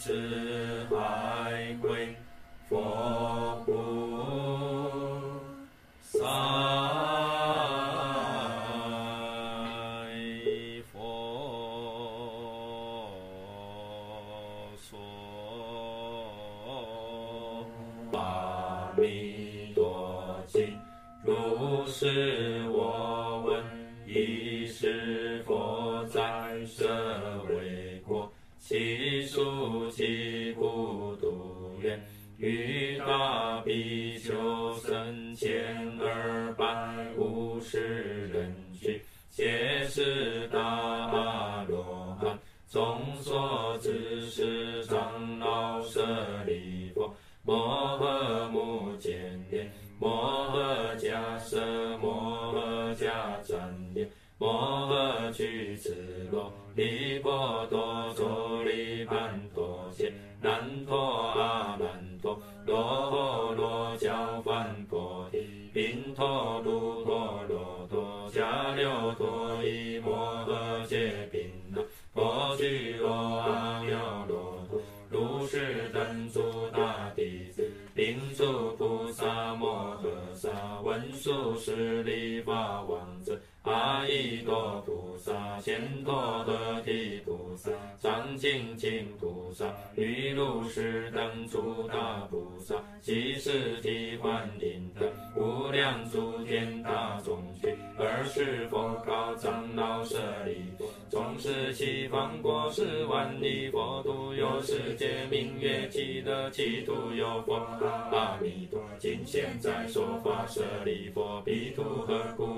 遍此海归，佛菩萨。是五十人俱，皆是大阿罗汉，众所知识长老舍利弗，摩诃目犍连。摩诃迦叶，摩诃迦旃延，摩诃俱絺罗，离婆多是利法王子，阿逸多菩萨，贤陀罗提菩萨，藏精进菩萨，于如是等诸大菩萨，悉时替换临等，无量诸天大众俱，尔时佛，西方国十万里，佛土，有世界名曰极乐，其土有佛。阿弥陀，今现在说法舍利佛，彼土何故？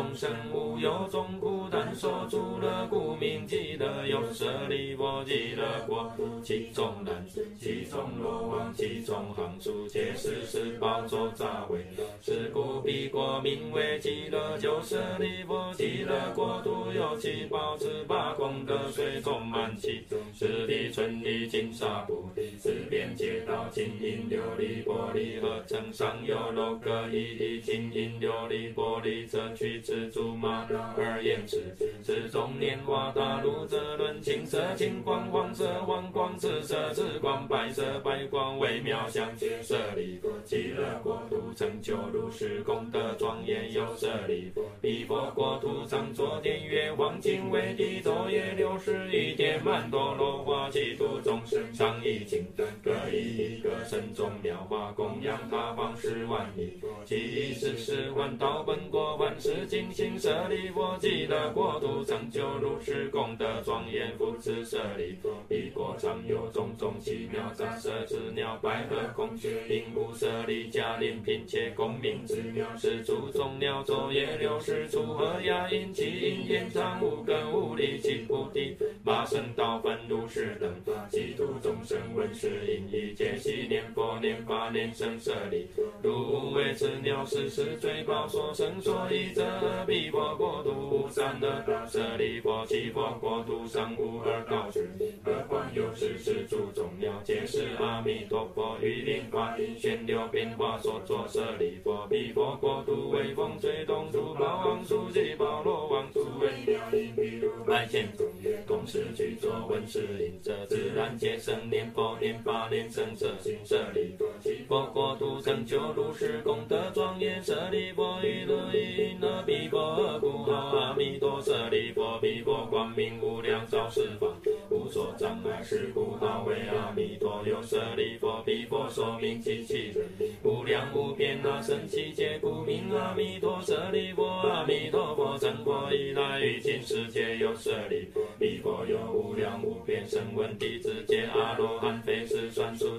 众生无有众苦，但受诸乐，故名极乐。有舍利弗，极乐国，其中男子，其中罗王，其中行处，皆是是宝周匝围绕。是故彼国名为极乐。就舍利弗，极乐国土有七宝，十八功德水充满其中，十地春丽金沙菩提，十遍皆道金银琉璃玻璃合成，上有楼阁一地金银琉璃玻璃遮去赤珠玛瑙二严池，池中莲花大鹿车轮，青色青光黄色黄光紫色紫光白色白光微妙相接。舍利弗，极乐国土成就如是功德庄严，有舍利弗，彼佛国土常作殿乐，黄金为地，昼夜六时一天曼陀罗花，其土众生常以金灯各一个身中妙华供养他方十万亿，其一时十万道本国万世界尽兴。舍利弗，极乐国土成就如是功德庄严，复次舍利弗，彼国常有种种奇妙杂色之鸟，百合孔雀鹦鹉舍利迦陵频伽共鸣之鸟，是诸种鸟作业六时出和雅音，其音延长无根无力，其菩提马胜道分如是等，其土众生闻是音已，皆悉念佛念法念僧舍利，如无为此鸟时时追报所生所依者，彼佛国土无善恶道，舍利弗，其佛国土尚无恶道事，何况有是时诸种鸟，皆是阿弥陀佛于灵法音旋流变化所作。舍利弗，彼佛国土微风吹动，诸宝王树及宝罗王诸为鸟音，譬如百千种叶，同时具作闻是音者，自然皆生念佛念法念僧舍心。舍利弗，其佛国土成就如是功德庄严。舍利弗，于汝意云何？彼佛何故阿弥陀？舍利弗，彼佛光明无量照十方，无所障碍，是故号为阿弥陀。又舍利弗，彼佛寿命极其人，无量无边那僧只劫，故名阿弥陀。舍利弗，阿弥陀佛成佛以来，于今世界有舍利弗，彼佛有无量无边声闻弟子，皆阿罗汉，非是算数。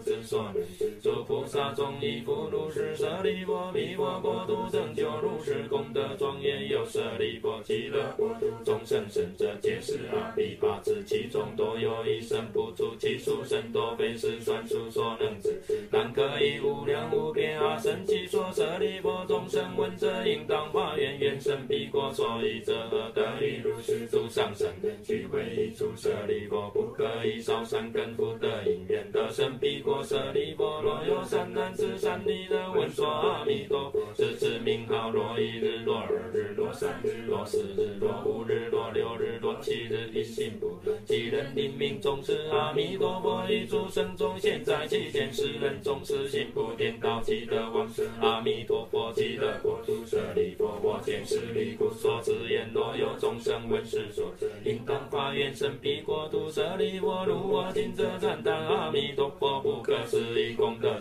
诸菩萨众亦复如是。舍利弗，彼佛国土成就如是功德庄严，有舍利弗，极乐国土众生生者，皆是阿鞞跋致，其中多有一生不住，其数甚多，非是算数所能知。但可以无量无边阿僧只说。舍利弗，众生闻者，应当发愿，愿生彼国，所以者何得于如是诸上善根，具会一处。舍利弗，不可以少善根福德因缘得。生彼国舍利弗，若有善男子善女人闻说阿弥陀佛，是指名号，若一日，若二日，若三日，若四日，若五日，若六日，若七日，一心不乱，其人临命终时，阿弥陀佛一诸圣众现，在其间，是人终时心不颠倒，即得往生。阿弥陀佛，极乐国土舍利弗，我见是离故，所持言，若有众生闻是说，应当发愿生彼国土舍利弗，如我今者赞叹阿弥陀佛，不可思议功德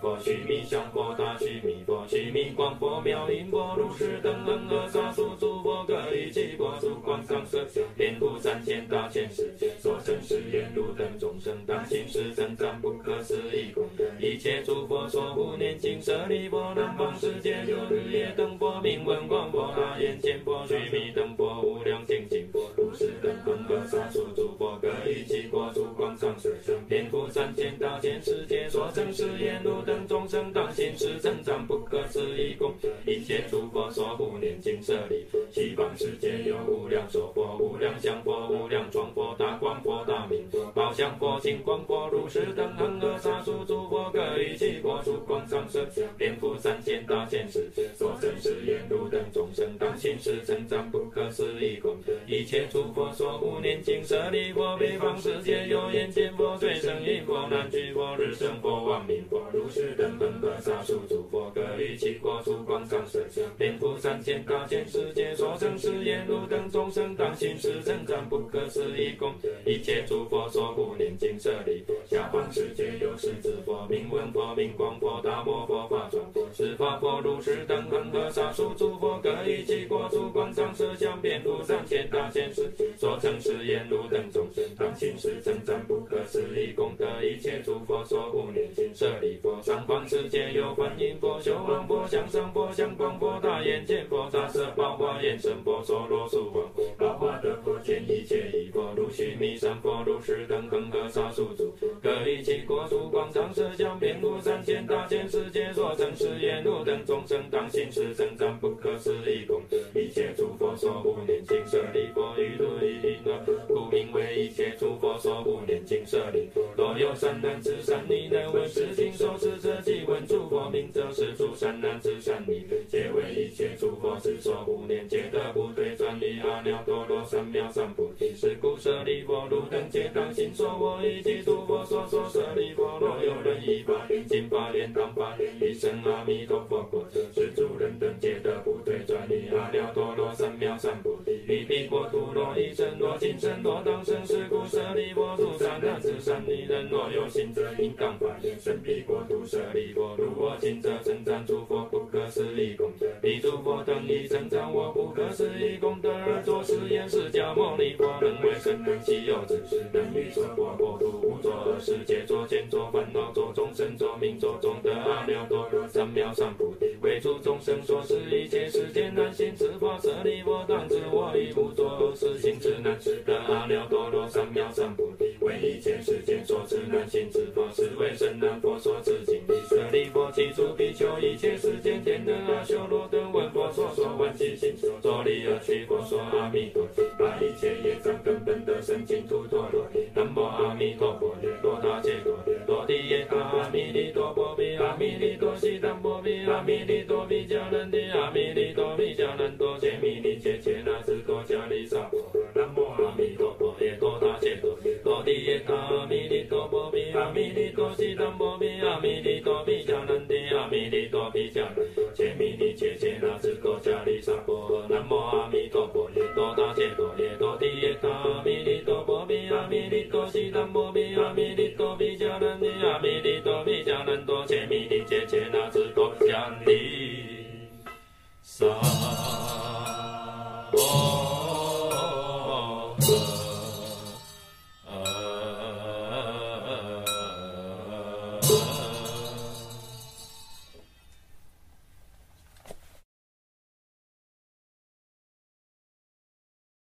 佛，须弥相佛大须弥佛，须弥光佛妙音佛，如是等恒河沙数诸佛，各于其国土广长舌相，遍覆三千大千世界，所生是言汝等众生，当心是增长不可思议功德，一切诸佛所护念经舍利波，南方世界有日夜灯佛，明，文光佛大眼见佛，须弥灯佛无量精进佛，如是等恒河沙数诸佛，各于其国土广长舌相，遍覆三千大千世界，所称是言汝等众生，当信实称赞不可思议功德，一切诸佛所护念经舍利，西方世界有无量寿佛、无量相佛、无量庄佛、大光佛、大明佛、宝相佛、金光佛，如是等恒河沙数诸佛，各于其国土广长舌相，遍覆三千大千世界，所称是言汝等众生，当信实称赞不可思议功德，一切诸佛所舍利弗，北方世界有眼见佛、最胜音佛、难具佛、日胜佛、王明佛，如是等恒河沙数诸佛，各于其国土广长舌相，遍覆三千大千世界，所生是言汝等众生，当信实称赞不可思议功德，一切诸佛所护念经舍利，下方世界有势至佛、名闻佛、名光佛、大摩佛、法幢佛、释法佛，如是等恒河沙数诸佛，各于其国土广长舌相，遍覆三千大千世界，言汝等众生，当信实称赞不可思议功德，一切诸佛所护念经舍利弗，上方世界有观音佛、修王佛、向上佛、相光佛、大眼见佛、大色宝华眼神佛、娑罗树王佛、宝华德佛、见一切义佛，如须弥山佛，如是等恒河沙数诸，各于其国土广长舌相，遍覆三千大千世界，所成是言汝等众生，当信实称赞不可思议功德，一切诸佛所护念经舍利弗。若有善男子善女人闻是经，受持者即闻诸佛名者，是诸善男子善女人，皆为一切诸佛之所护念，皆得不退转离阿耨多罗三藐三菩提。是故舍利弗，汝等皆当信说，我于其诸佛所说舍利弗，若有人依法愿经发愿当发愿，一生阿弥陀佛生，若今生，若当生，是故舍利弗，诸善男子善女人，若有信者，应当发愿生彼国土舍利弗，如我今者称赞诸佛不可思议功德，彼诸佛等亦称赞我不可思议功德，而作是言：释迦牟尼佛能为甚难希有之事，能于娑婆国土无作恶事，皆作见作烦恼作众生作命作终得阿耨多罗三藐三菩提，为诸众生说是一切世间难行之法，舍利弗当知我亦无作恶事，行之难得阿耨多罗三藐三菩提，为一切世间所知难行之法，是为甚难佛所持经。舍利佛，其诸比丘，一切世间天人阿修罗等闻佛所说欢喜心，作礼而趣佛说阿弥陀佛，把一切业障根本得生净土陀罗尼。南无阿弥陀佛，罗他伽多，罗提耶，阿弥利多波比，阿弥利多悉达波比，阿弥利多比迦难提，阿弥利多比迦难多，揭阿弥利多波比，阿弥利多悉达波比，阿弥利多比迦难提，阿弥利多比迦难多，揭弥尼揭切那智多迦利萨婆诃。南无阿弥陀佛，罗他伽多，罗提耶他，阿弥利多波比，阿弥利多悉达波比，阿弥利多比迦难提，阿弥利多比迦难多，揭弥尼揭切那智多迦利萨。